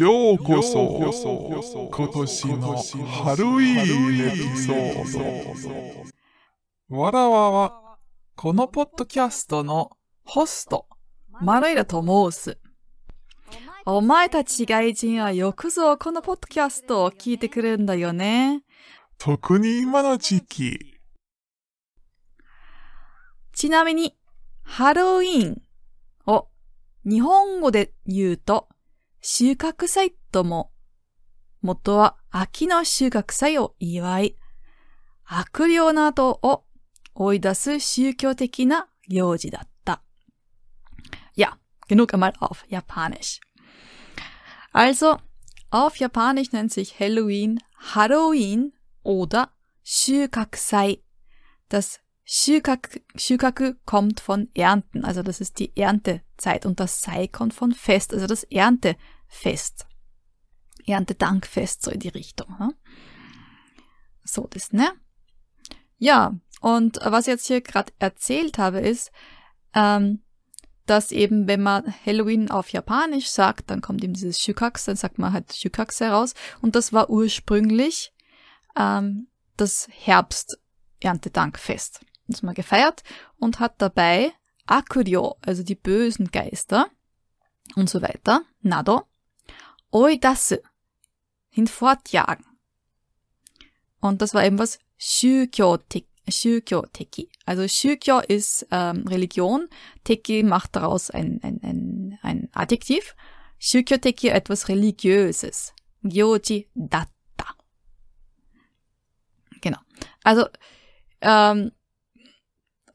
ようこそ今年のハロウィーンエピソードわらわはこのポッドキャストのホストマルイラと申す。お前たち外人はよくぞこのポッドキャストを聞いてくれるんだよね。特に今の時期ちなみに、ハロウィーンを日本語で言うと、収穫祭とも、元は秋の収穫祭を祝い、悪霊などを追い出す宗教的な行事だった。Ja, genug einmal auf Japanisch. Also, auf Japanisch nennt sich Halloween Halloween oder Shukakusai. Das Shukak, Shukaku kommt von Ernten, also das ist die Erntezeit und das Sei kommt von Fest, also das Erntefest. Erntedankfest, so in die Richtung. Ne? So das, ne? Ja, und was ich jetzt hier gerade erzählt habe, ist, ähm, dass eben, wenn man Halloween auf Japanisch sagt, dann kommt eben dieses Shukaks, dann sagt man halt Shukaks heraus. Und das war ursprünglich ähm, das Herbst-Erntedankfest. Das man gefeiert und hat dabei Akuryo, also die bösen Geister und so weiter, Nado, Oidasu, hinfortjagen. Und das war eben was. Shukyo-Teki. Also Shukyo ist ähm, Religion, Teki macht daraus ein, ein, ein, ein Adjektiv. Shukyo-Teki etwas Religiöses. Gyoji datta. Genau. Also ähm,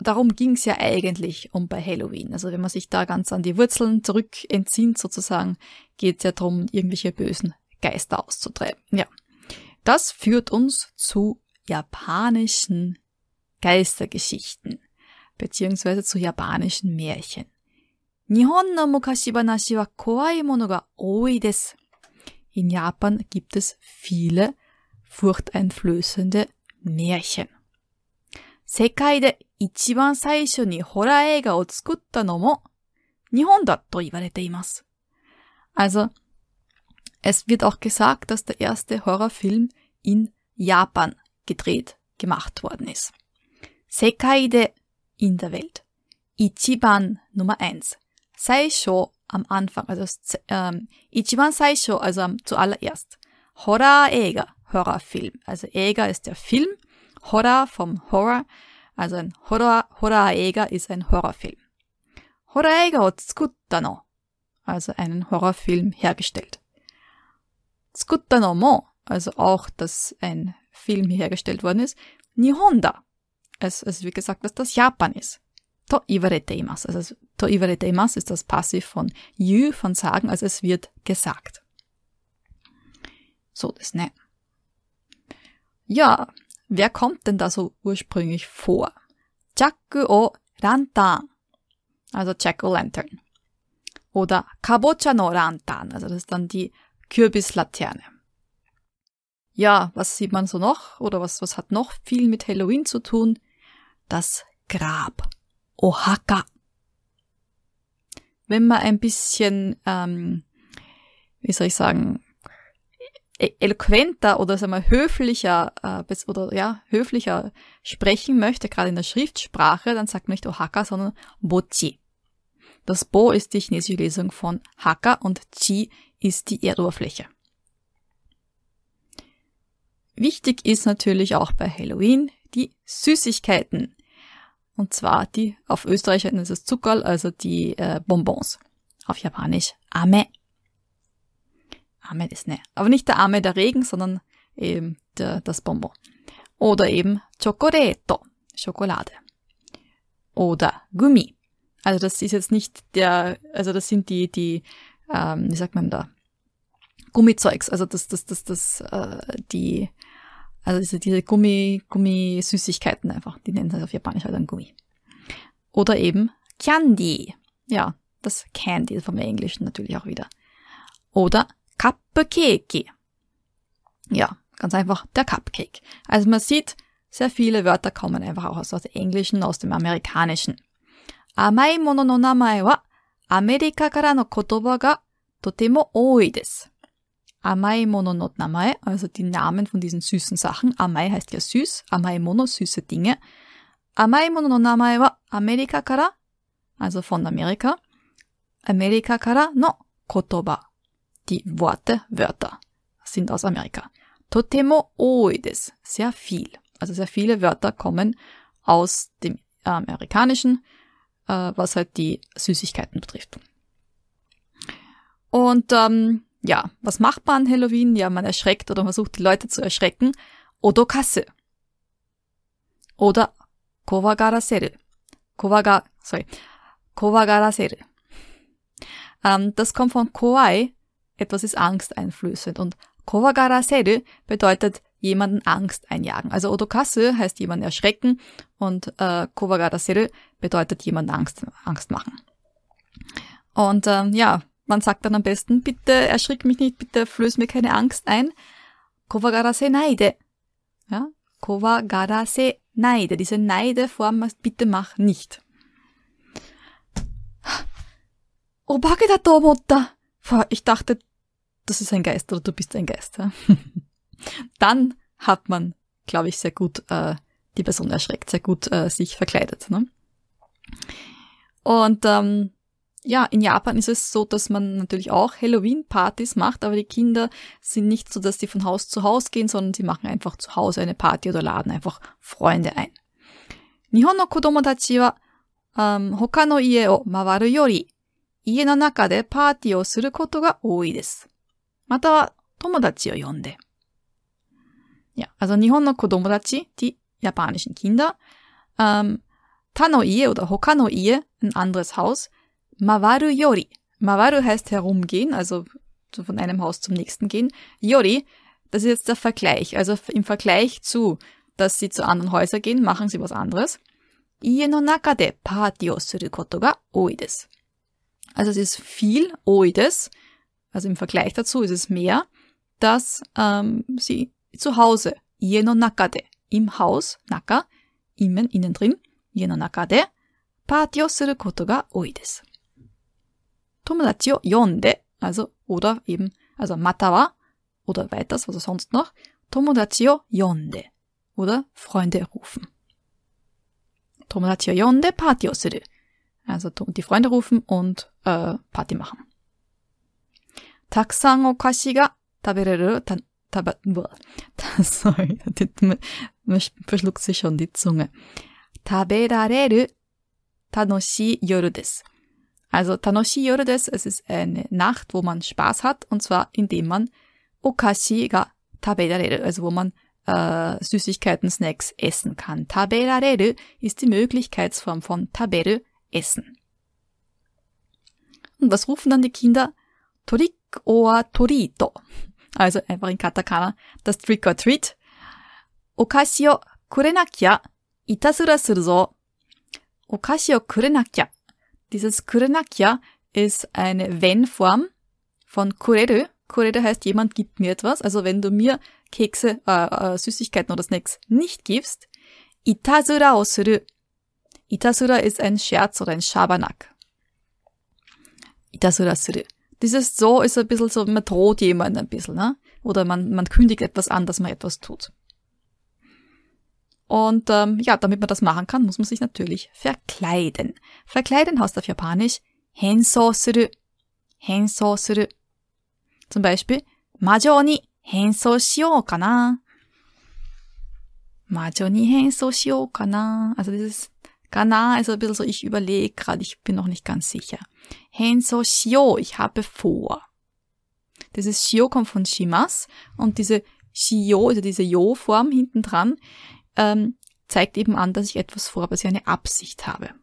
darum ging's ja eigentlich um bei Halloween. Also wenn man sich da ganz an die Wurzeln zurück entzieht sozusagen, geht's ja darum, irgendwelche bösen Geister auszutreiben. Ja. Das führt uns zu japanischen Geistergeschichten beziehungsweise zu japanischen Märchen. 日本の昔話は怖いものが多いです。In Japan gibt es viele furchteinflößende Märchen. 世界で 一番最初にホラー映画を作ったのも日本だと言われています。Also, es wird auch gesagt, dass der erste Horrorfilm in Japan gedreht, gemacht worden ist. Sekai in der Welt. Ichiban Nummer eins. Saisho am Anfang, also ähm, Ichiban Saisho, also am, zuallererst. Horror Ega, Horrorfilm. Also Ega ist der Film, Horror vom Horror, also ein Horror, Horror Ega ist ein Horrorfilm. Horror Ega o tsukutta no, also einen Horrorfilm hergestellt. Tsukutta no mo, also auch, dass ein Film hergestellt worden ist. Nihonda, es, es wird gesagt, dass das Japan ist. To iwarete imasu. Also to iwarete imasu ist das Passiv von you, von sagen, also es wird gesagt. So, das ne. Ja, wer kommt denn da so ursprünglich vor? Jack o Rantan, also Jack o Lantern. Oder Kabocha no Rantan, also das ist dann die Kürbislaterne. Ja, was sieht man so noch? Oder was, was hat noch viel mit Halloween zu tun? Das Grab. Ohaka. Wenn man ein bisschen, ähm, wie soll ich sagen, eloquenter oder sagen wir höflicher äh, oder ja höflicher sprechen möchte, gerade in der Schriftsprache, dann sagt man nicht Ohaka, sondern Bochi. Das Bo ist die chinesische Lesung von Haka und Chi ist die Erdoberfläche. Wichtig ist natürlich auch bei Halloween die Süßigkeiten. Und zwar die, auf Österreich nennt es Zuckerl, also die äh, Bonbons. Auf Japanisch Ame. Ame ist ne. Aber nicht der Ame der Regen, sondern eben der, das Bonbon. Oder eben Chocoreto, Schokolade. Oder Gummi. Also das ist jetzt nicht der, also das sind die, die, ähm, wie sagt man da, Gummizeugs, also das, das, das, das, äh, die, also diese, diese Gummi, Gummisüßigkeiten einfach, die nennen sie auf Japanisch halt dann Gummi. Oder eben Candy. Ja, das Candy vom Englischen natürlich auch wieder. Oder Cupcake. Ja, ganz einfach der Cupcake. Also man sieht, sehr viele Wörter kommen einfach auch aus dem Englischen, aus dem Amerikanischen. Amai mono no namae wa Amerika kara no kotoba ga totemo ooi desu. Amai mono no namae, also die Namen von diesen süßen Sachen. Amai heißt ja süß, amai mono süße Dinge. Amai mono no namae wa Amerika kara, also von Amerika. Amerika kara no kotoba die Worte, Wörter sind aus Amerika. Totemo oi des, sehr viel. Also sehr viele Wörter kommen aus dem amerikanischen, äh, was halt die Süßigkeiten betrifft. Und ähm, ja, was macht man an Halloween? Ja, man erschreckt oder versucht die Leute zu erschrecken. Odokasse. Oder Kowagaraseru. Kowaga, sorry. Kowagaraseru. Ähm, das kommt von Kowai. Etwas ist angsteinflößend. Und Kowagaraseru bedeutet jemanden Angst einjagen. Also Odokasu heißt jemanden erschrecken und äh, Kowagaraseru bedeutet jemanden Angst, Angst machen. Und ähm, ja, man sagt dann am besten, bitte erschrick mich nicht, bitte flöß mir keine Angst ein. Kowagarase neide. Ja, Kowagarase neide. Diese Neideform, bitte mach nicht. Obake da tomotta. Ich dachte, das ist ein Geist oder du bist ein Geist. Dann hat man, glaube ich, sehr gut äh, die Person erschreckt, sehr gut äh, sich verkleidet. Ne? Und ähm, ja, in Japan ist es so, dass man natürlich auch Halloween-Partys macht, aber die Kinder sind nicht so, dass sie von Haus zu Haus gehen, sondern sie machen einfach zu Hause eine Party oder laden einfach Freunde ein. Nihon no kodomo wa um, hoka no ie o mawaru yori ie no naka de party o suru koto ga oi desu. Mata wa tomodachi o yonde. Ja, also Nihon no Kodomodachi, die japanischen Kinder, ähm, Tano Ie oder Hokano Ie, ein anderes Haus, Mawaru Yori. Mawaru heißt herumgehen, also von einem Haus zum nächsten gehen. Yori, das ist jetzt der Vergleich. Also im Vergleich zu, dass sie zu anderen Häusern gehen, machen sie was anderes. Ie no naka de party o suru koto ga oi desu. Also es ist viel oi desu, also im Vergleich dazu ist es mehr, dass ähm, sie zu Hause, ie no naka de, im Haus, naka, innen, innen drin, ie no naka de, party o suru koto ga oi desu. Tomodachi o yonde, also oder eben, also matawa oder weiters, was sonst noch, Tomodachi o yonde oder Freunde rufen. Tomodachi o yonde Party o suru. Also die Freunde rufen und äh, Party machen. Taksan o kashi ga tabereru ta, taba, sorry, man verschluckt sich schon die Zunge. Taberareru tanoshii yoru desu. Also Tanoshi Yoru des, es ist eine Nacht, wo man Spaß hat, und zwar indem man Okashi ga taberareru, also wo man äh, Süßigkeiten, Snacks essen kann. Taberareru ist die Möglichkeitsform von taberu, essen. Und was rufen dann die Kinder? Torik oa torito. Also einfach in Katakana das Trick or Treat. Okashi o kurenakia itasura suru zo. Okashi o. Dieses kurenakia ist eine Wenn-Form von kureru. Kureru heißt, jemand gibt mir etwas. Also wenn du mir Kekse, äh, äh, Süßigkeiten oder Snacks nicht gibst, itasura o suru. Itasura ist ein Scherz oder ein Schabernack. Itasura suru. Dieses so ist ein bisschen so, man droht jemanden ein bisschen, ne? Oder man, man kündigt etwas an, dass man etwas tut. Und ähm, ja, damit man das machen kann, muss man sich natürlich verkleiden. Verkleiden heißt auf Japanisch henso suru. Henso suru. Zum Beispiel, Majo ni henso shio kana. Majo ni henso shio kana. Also dieses kana ist ein bisschen so, ich überlege gerade, ich bin noch nicht ganz sicher. Henso shio, ich habe vor. Dieses shio kommt von shimas und diese shio, also diese yo-Form hinten dran, ähm, zeigt eben an, dass ich etwas vorhabe, dass ich eine Absicht habe.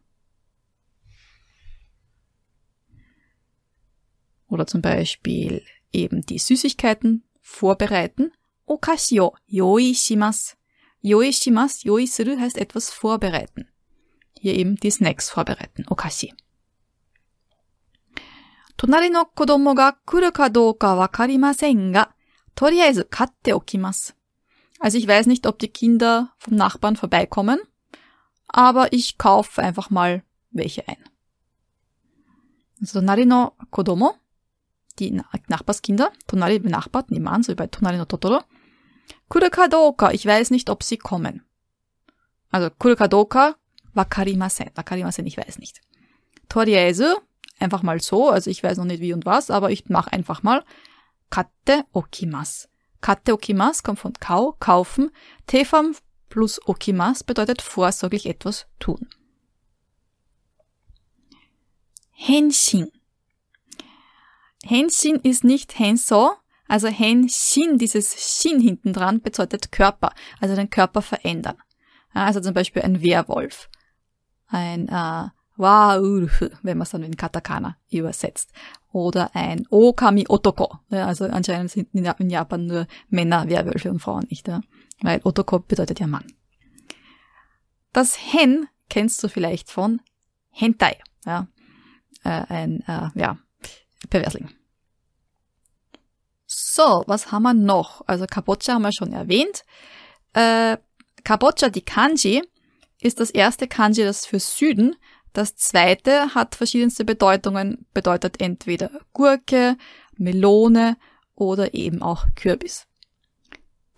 Oder zum Beispiel eben die Süßigkeiten vorbereiten. Okashi o yoi shimasu. Yoi shimasu, yoi suru heißt etwas vorbereiten Hier eben die Snacks vorbereiten. Okashi. 隣の子供が来るかどうかわかりませんが、とりあえず買っておきます。Also ich weiß nicht, ob die Kinder vom Nachbarn vorbeikommen, aber ich kaufe einfach mal welche ein. Also Nari no Kodomo, die Nachbarskinder, Tonali benachbart, nebenan, so wie bei Tonali no Totoro. Kurekadoka, ich weiß nicht, ob sie kommen. Also Kurekadoka, wakarimasen, wakarimasen, ich weiß nicht. Toriese, einfach mal so, also ich weiß noch nicht wie und was, aber ich mache einfach mal. Katte okimas. Katte okimas kommt von kau, kaufen. Tefam plus okimas bedeutet vorsorglich etwas tun. Henshin. Henshin ist nicht Henso, also Henshin, dieses Shin hinten dran, bedeutet Körper, also den Körper verändern. also zum Beispiel ein Werwolf, ein äh, Waurf, wenn man es dann in Katakana übersetzt. Oder ein Okami Otoko. Ja, also anscheinend sind in Japan nur Männer Werwölfe und Frauen nicht. Ja? Weil Otoko bedeutet ja Mann. Das Hen kennst du vielleicht von Hentai. Ja? Äh, ein äh, ja, Perversling. So, was haben wir noch? Also Kabocha haben wir schon erwähnt. Äh, Kabocha, die Kanji, ist das erste Kanji, das für Süden. Das zweite hat verschiedenste Bedeutungen, bedeutet entweder Gurke, Melone oder eben auch Kürbis.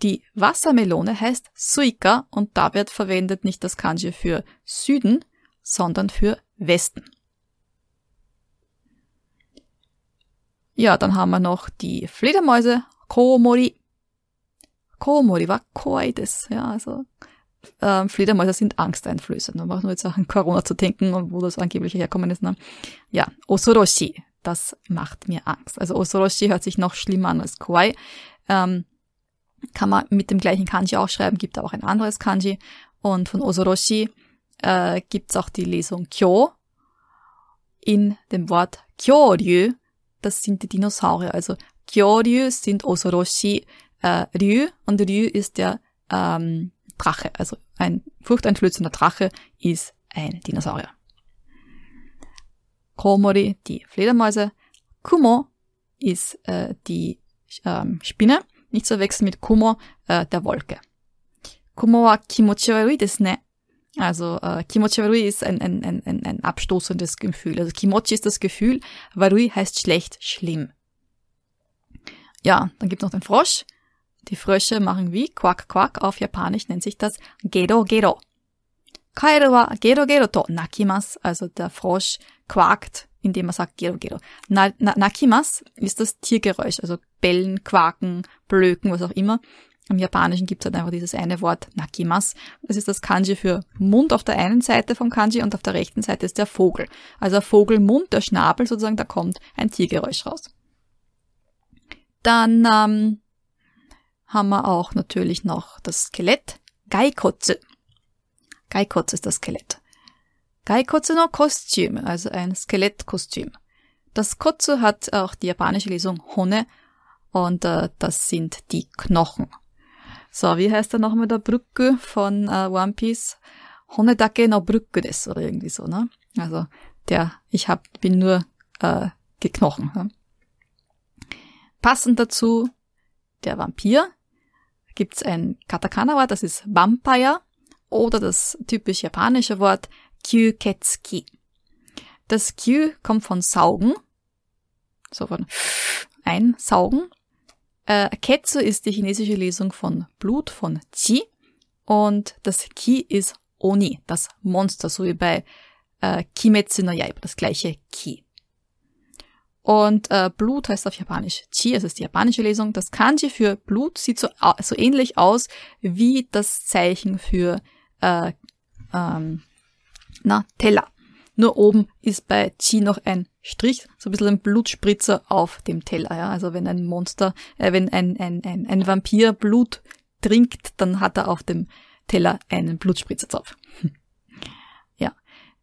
Die Wassermelone heißt Suika und da wird verwendet nicht das Kanji für Süden, sondern für Westen. Ja, dann haben wir noch die Fledermäuse, Komori. Komori war kawaii des, ja, also ähm, Fledermäuse sind angsteinflößend. Man braucht nur jetzt auch an Corona zu denken und wo das angeblich herkommen ist. Ne? Ja, Osoroshi, das macht mir Angst. Also Osoroshi hört sich noch schlimmer an als Kawaii. Ähm, kann man mit dem gleichen Kanji auch schreiben, gibt auch ein anderes Kanji. Und von Osoroshi äh, gibt auch die Lesung Kyo in dem Wort Kyoryu das sind die Dinosaurier. Also Kyoryu sind Osoroshi äh, Ryu und Ryu ist der ähm, Drache. Also ein furchteinflößender Drache ist ein Dinosaurier. Komori, die Fledermäuse. Kumo ist äh, die ähm, Spinne. Nicht zu verwechseln mit Kumo, äh, der Wolke. Kumo wa kimochi warui desu ne. Also äh, Kimochi Warui ist ein, ein, ein, ein abstoßendes Gefühl. Also Kimochi ist das Gefühl, Warui heißt schlecht, schlimm. Ja, dann gibt es noch den Frosch. Die Frösche machen wie Quack Quack. Auf Japanisch nennt sich das Gero Gero. Kaeru wa Gero Gero to nakimas. Also der Frosch quakt, indem er sagt Gero Gero. Na, na, nakimas ist das Tiergeräusch. Also bellen, quaken, blöken, was auch immer. Im Japanischen gibt es halt einfach dieses eine Wort Nakimas. Das ist das Kanji für Mund auf der einen Seite vom Kanji und auf der rechten Seite ist der Vogel. Also Vogelmund, der Schnabel sozusagen, da kommt ein Tiergeräusch raus. Dann ähm, haben wir auch natürlich noch das Skelett Gaikotsu. Gaikotsu ist das Skelett. Gaikotsu no Kostüm, also ein Skelettkostüm. Das Kotsu hat auch die japanische Lesung Hone und äh, das sind die Knochen. So, wie heißt er noch mit der Brücke von äh, One Piece? Honedake no Brücke des oder irgendwie so, ne? Also der, ich hab, bin nur äh, geknochen. Ne? Passend dazu der Vampir gibt's ein Katakana-Wort, das ist Vampire oder das typisch japanische Wort Kyuketsuki. Das Kyu kommt von Saugen, so von einsaugen äh, Ketsu ist die chinesische Lesung von Blut, von Qi. Und das Ki ist Oni, das Monster, so wie bei äh, Kimetsu no Yaiba, das gleiche Ki. Und äh, Blut heißt auf Japanisch Chi, das ist die japanische Lesung. Das Kanji für Blut sieht so, so ähnlich aus wie das Zeichen für äh, ähm, na, Teller. Nur oben ist bei Chi noch ein Strich, so ein bisschen ein Blutspritzer auf dem Teller. Ja? Also wenn ein Monster, äh, wenn ein, ein, ein, ein Vampir Blut trinkt, dann hat er auf dem Teller einen Blutspritzer drauf.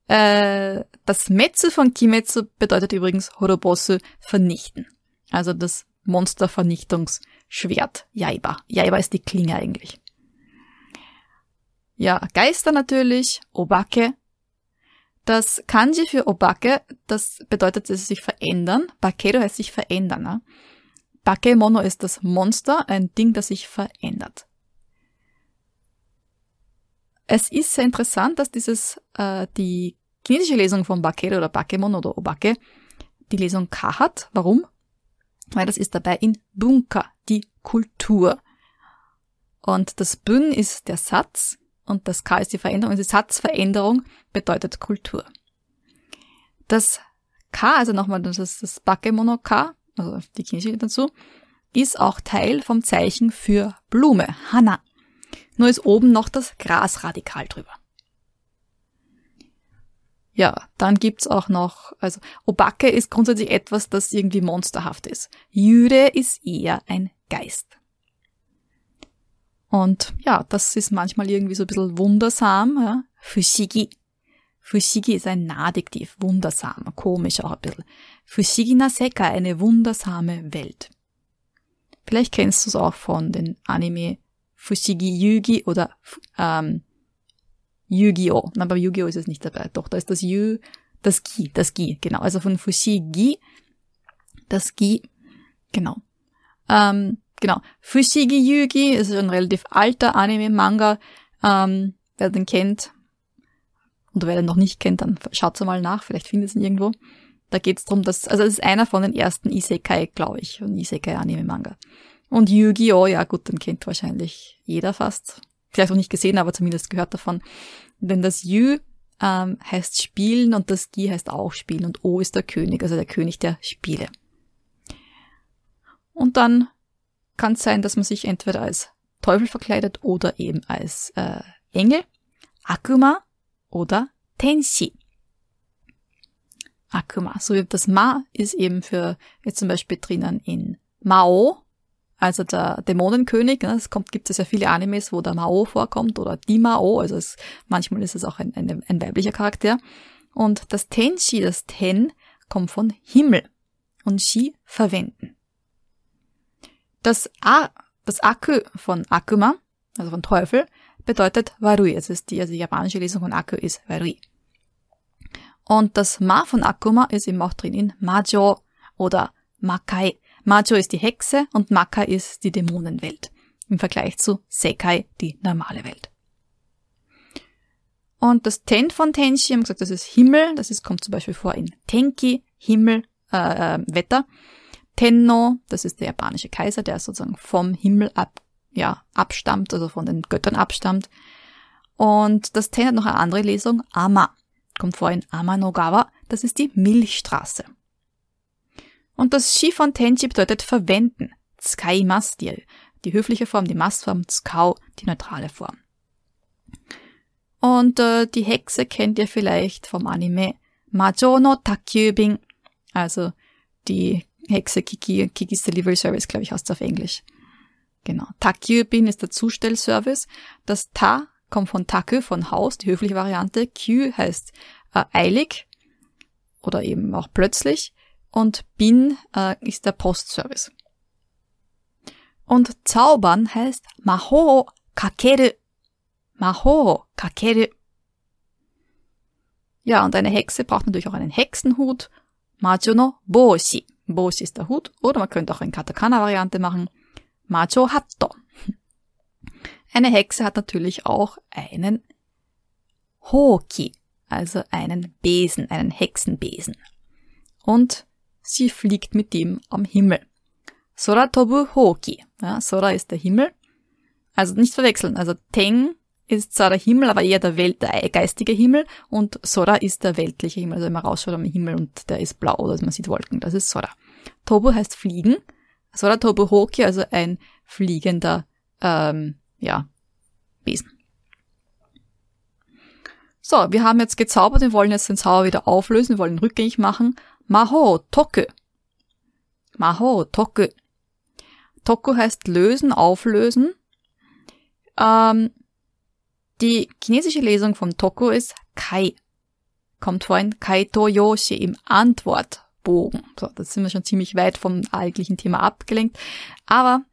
Äh, das Metsu von Kimetsu bedeutet übrigens Horobosu vernichten. Also das Monstervernichtungsschwert Jaiba. Jaiba ist die Klinge eigentlich. Ja, Geister natürlich, Obake, das Kanji für Obake, das bedeutet, dass sie sich verändern. Bakedo heißt sich verändern. Ne? Bakemono ist das Monster, ein Ding, das sich verändert. Es ist sehr interessant, dass dieses, äh, die chinesische Lesung von Bakedo oder Bakemono oder Obake die Lesung K hat. Warum? weil das ist dabei in Bunka, die Kultur. Und das Bün ist der Satz und das K ist die Veränderung. Und die Satzveränderung bedeutet Kultur. Das K, also nochmal das ist das Bakemono K, also die chinesische dazu, ist auch Teil vom Zeichen für Blume, Hana. Nur ist oben noch das Grasradikal drüber. Ja, dann gibt's auch noch, also Obake ist grundsätzlich etwas, das irgendwie monsterhaft ist. Jüre ist eher ein Geist. Und ja, das ist manchmal irgendwie so ein bisschen wundersam. Ja. Fushigi. Fushigi ist ein Nadiktiv, wundersam, komisch auch ein bisschen. Fushigi na Sekai, eine wundersame Welt. Vielleicht kennst du es auch von den Anime Fushigi Yugi oder ähm, Yu-Gi-Oh! Aber Yu-Gi-Oh! ist es nicht dabei. Doch, da ist das Yu, das Gi, das Gi, genau. Also von Fushigi, das Gi, genau. Ähm, genau. Fushigi Yugi ist ein relativ alter Anime-Manga. Ähm, wer den kennt, oder wer den noch nicht kennt, dann schaut mal nach, vielleicht findet es ihn irgendwo. Da geht es darum, dass, also es ist einer von den ersten Isekai, glaube ich, ein Isekai-Anime-Manga. Und Yu-Gi-Oh! ja gut, den kennt wahrscheinlich jeder fast. Vielleicht auch nicht gesehen, aber zumindest gehört davon. Denn das Yu ähm, heißt Spielen und das Gi heißt auch Spielen und O ist der König, also der König der Spiele. Und dann kann es sein, dass man sich entweder als Teufel verkleidet oder eben als äh, Engel, Akuma oder Tenshi. Akuma. So wie das Ma ist eben für jetzt zum Beispiel drinnen in Mao, also der Dämonenkönig. Ne, es kommt, gibt es ja viele Animes, wo der Mao vorkommt oder die Mao, also es, manchmal ist es auch ein, ein, ein weiblicher Charakter. Und das Tenshi, das Ten, kommt von Himmel und Shi verwenden. Das A, das Aku von Akuma, also von Teufel, bedeutet Warui. Es ist die, also die japanische Lesung von Aku ist Warui. Und das Ma von Akuma ist eben auch drin in Majo oder Makai. Majo ist die Hexe und Maka ist die Dämonenwelt. Im Vergleich zu Sekai, die normale Welt. Und das Ten von Tenshi, haben gesagt, das ist Himmel. Das ist, kommt zum Beispiel vor in Tenki, Himmel, äh, äh, Wetter. Tenno, das ist der japanische Kaiser, der sozusagen vom Himmel ab, ja, abstammt, also von den Göttern abstammt. Und das Ten hat noch eine andere Lesung, Ama. Kommt vor in Amanogawa, das ist die Milchstraße. Und das Shi von Tenji bedeutet verwenden. Tsukaimas, die, die höfliche Form, die Massform, Tsukau, die neutrale Form. Und äh, die Hexe kennt ihr vielleicht vom Anime Majo no Takyubin, also die Hexe Kiki, Kiki's Delivery Service, glaube ich, heißt es auf Englisch. Genau. Takyubin ist der Zustellservice. Das Ta kommt von Taku, von Haus, die höfliche Variante. Q heißt äh, eilig oder eben auch plötzlich und Bin äh, ist der Postservice. Und zaubern heißt Maho kakeru. Maho kakeru. Ja, und eine Hexe braucht natürlich auch einen Hexenhut. Majo no Boshi. Boshi ist der Hut. Oder man könnte auch eine Katakana-Variante machen. Majo hatto. Eine Hexe hat natürlich auch einen Hoki, also einen Besen, einen Hexenbesen. Und Sie fliegt mit dem am Himmel. Soratobu Hoki. Ja, Sora ist der Himmel. Also nicht verwechseln. Also Teng ist zwar der Himmel, aber eher der, Welt, der geistige Himmel und Sora ist der weltliche Himmel. Also wenn man rausschaut am Himmel und der ist blau oder man sieht Wolken, das ist Sora. Tobu heißt fliegen. Sora Tobu Hoki, also ein fliegender, ähm, ja, Besen. So, wir haben jetzt gezaubert, wir wollen jetzt den Zauber wieder auflösen, wir wollen ihn rückgängig machen Maho Toku. Maho Toku. Toku heißt lösen, auflösen. Ähm, die chinesische Lesung von Toku ist Kai. Kommt vor in Kaito Yoshi im Antwortbogen. So, da sind wir schon ziemlich weit vom eigentlichen Thema abgelenkt. Aber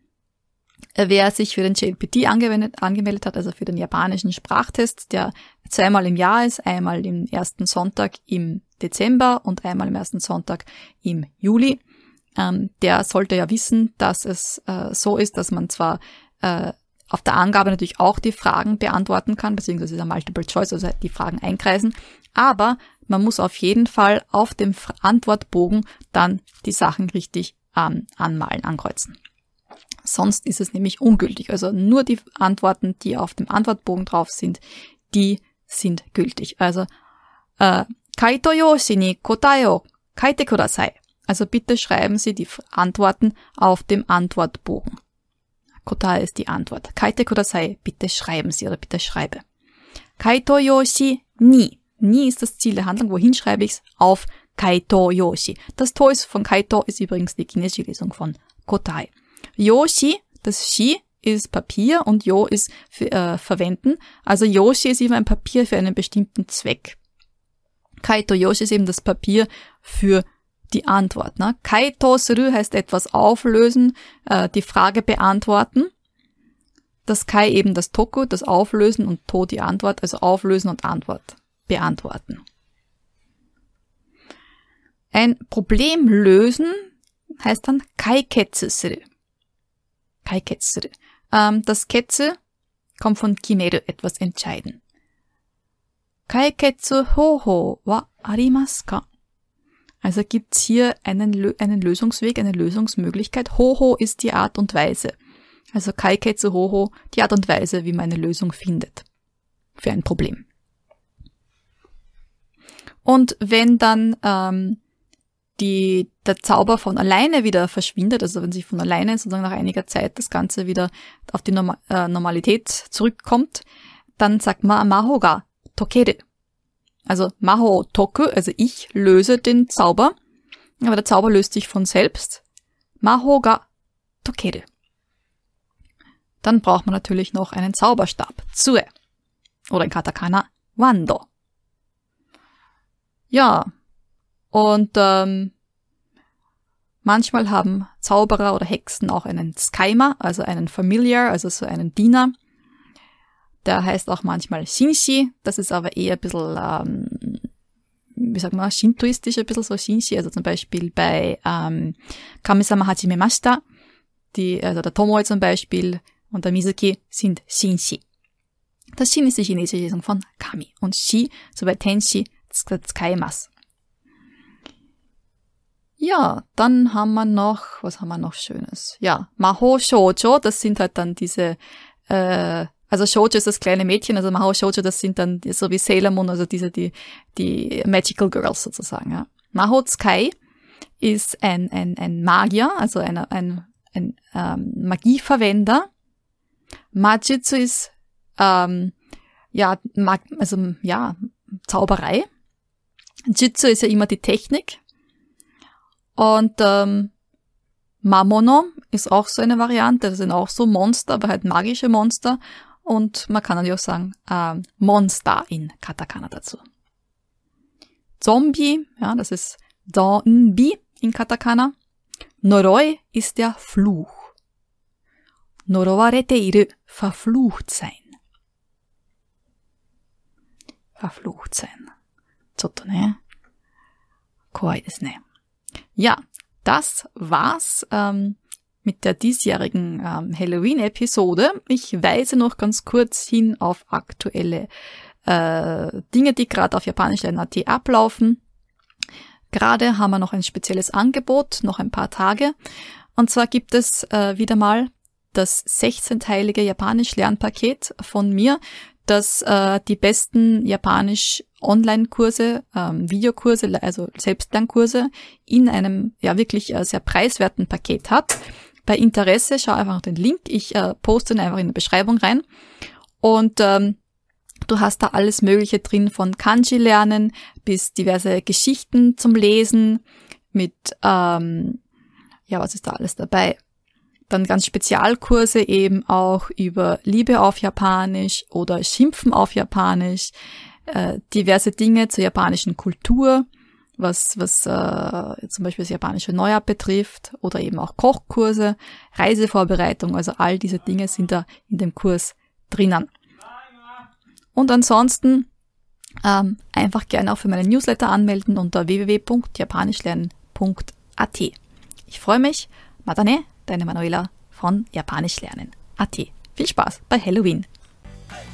wer sich für den JLPT angemeldet, hat, also für den japanischen Sprachtest, der zweimal im Jahr ist, einmal im ersten Sonntag im Dezember und einmal im ersten Sonntag im Juli. Ähm, der sollte ja wissen, dass es äh, so ist, dass man zwar äh, auf der Angabe natürlich auch die Fragen beantworten kann, beziehungsweise ist Multiple Choice, also die Fragen einkreisen, aber man muss auf jeden Fall auf dem Antwortbogen dann die Sachen richtig ähm, anmalen, ankreuzen. Sonst ist es nämlich ungültig. Also nur die Antworten, die auf dem Antwortbogen drauf sind, die sind gültig. Also äh, Kaito yoshi ni kotae kaite kudasai. Also bitte schreiben Sie die Antworten auf dem Antwortbogen. Kotae ist die Antwort. Kaite kudasai, bitte schreiben Sie oder bitte schreibe. Kaito yoshi ni. Ni ist das Ziel der Handlung. Wohin schreibe ich's? Auf Kaito yoshi. Das To ist von Kaito ist übrigens die chinesische Lesung von Kotae. Yoshi, das Shi ist Papier und Yo ist für, äh, verwenden. Also Yoshi ist immer ein Papier für einen bestimmten Zweck. Kaito Yoshi ist eben das Papier für die Antwort. Ne? Kaito Suru heißt etwas auflösen, äh, die Frage beantworten. Das Kai eben das Toku, das Auflösen und To die Antwort, also auflösen und Antwort beantworten. Ein Problem lösen heißt dann Kaiketsu suru. Kaiketsu. Ähm, das Ketsu kommt von Kimeru, etwas entscheiden. Kaiketsu hoho wa arimasu ka? Also gibt's hier einen, einen Lösungsweg, eine Lösungsmöglichkeit. Hoho ist die Art und Weise. Also Kaiketsu hoho, die Art und Weise, wie man eine Lösung findet. Für ein Problem. Und wenn dann ähm, die, der Zauber von alleine wieder verschwindet, also wenn sich von alleine sozusagen nach einiger Zeit das Ganze wieder auf die Norma äh, Normalität zurückkommt, dann sagt man Mahoga Tokeru. Also Maho Toku, also ich löse den Zauber, aber der Zauber löst sich von selbst. Mahoga Tokeru. Dann braucht man natürlich noch einen Zauberstab, Tsue. Oder in Katakana, Wando. Ja, und ähm, manchmal haben Zauberer oder Hexen auch einen Skaimer, also einen Familiar, also so einen Diener. Der heißt auch manchmal Shinshi. Das ist aber eher ein bisschen, ähm, wie sagt man, shintoistisch, ein bisschen so Shinshi. Also zum Beispiel bei ähm, Kamisama Hajimemashita, die, also der Tomoe zum Beispiel und der Mizuki sind Shinshi. Das Shin ist die chinesische Lesung von Kami und Shi, so bei Tenshi, Skaimas. Ja, dann haben wir noch, was haben wir noch Schönes? Ja, Maho Shoujo, das sind halt dann diese, äh, also Shoujo ist das kleine Mädchen, also Maho Shoujo, das sind dann so wie Sailor Moon, also diese, die, die Magical Girls sozusagen, ja. Maho Tsukai ist ein, ein, ein Magier, also ein, ein, ein ähm, Magieverwender. Majitsu ist, ähm, ja, Mag also, ja, Zauberei. Jitsu ist ja immer die Technik. Und ähm, Mamono ist auch so eine Variante. Das sind auch so Monster, aber halt magische Monster. Und man kann natürlich auch sagen ähm, Monster in Katakana dazu. Zombie, ja, das ist Donbi in Katakana. Noroi ist der Fluch. Norowareteiru, verflucht sein. Verflucht sein. Zotto ne. Kawaii desu ne ja, das war's ähm, mit der diesjährigen ähm, Halloween-Episode. Ich weise noch ganz kurz hin auf aktuelle äh, Dinge, die gerade auf japanisch.at ablaufen. Gerade haben wir noch ein spezielles Angebot, noch ein paar Tage. Und zwar gibt es äh, wieder mal das 16-teilige Japanisch-Lernpaket von mir dass äh, die besten Japanisch Online-Kurse, ähm, Videokurse, also Selbstlernkurse in einem ja wirklich äh, sehr preiswerten Paket hat. Bei Interesse schau einfach auf den Link. Ich äh, poste ihn einfach in der Beschreibung rein. Und ähm, du hast da alles Mögliche drin, von Kanji lernen bis diverse Geschichten zum Lesen mit, ähm, ja, was ist da alles dabei? dann ganz Spezialkurse eben auch über Liebe auf Japanisch oder Schimpfen auf Japanisch, äh, diverse Dinge zur japanischen Kultur, was, was äh, zum Beispiel das japanische Neujahr betrifft oder eben auch Kochkurse, Reisevorbereitung, also all diese Dinge sind da in dem Kurs drinnen. Und ansonsten ähm, einfach gerne auch für meine Newsletter anmelden unter www.japanischlernen.at. Ich freue mich. Matane, deine Manuela von Japanisch lernen. AT. Viel Spaß bei Halloween. Hey.